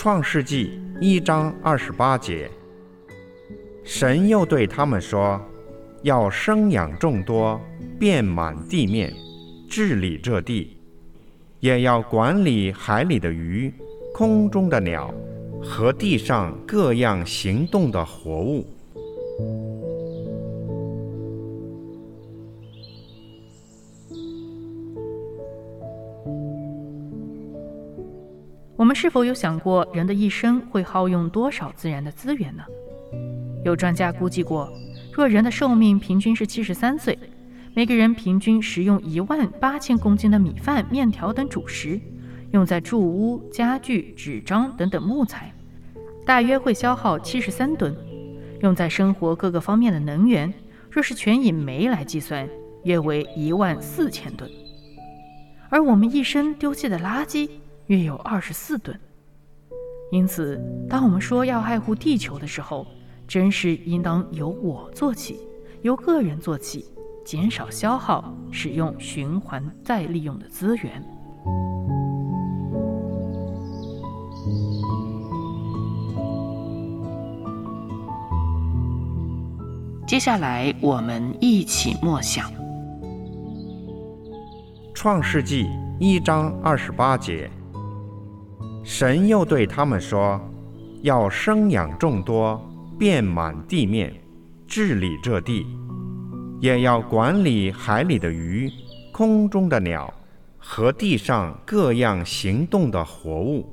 创世纪一章二十八节，神又对他们说：“要生养众多，遍满地面，治理这地。”也要管理海里的鱼、空中的鸟和地上各样行动的活物。我们是否有想过，人的一生会耗用多少自然的资源呢？有专家估计过，若人的寿命平均是七十三岁。每个人平均食用一万八千公斤的米饭、面条等主食，用在住屋、家具、纸张等等木材，大约会消耗七十三吨；用在生活各个方面的能源，若是全以煤来计算，约为一万四千吨。而我们一生丢弃的垃圾约有二十四吨。因此，当我们说要爱护地球的时候，真是应当由我做起，由个人做起。减少消耗，使用循环再利用的资源。接下来，我们一起默想《创世纪》一章二十八节。神又对他们说：“要生养众多，遍满地面，治理这地。”也要管理海里的鱼、空中的鸟和地上各样行动的活物。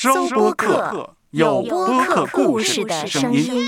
收播客。有播客故事的声音。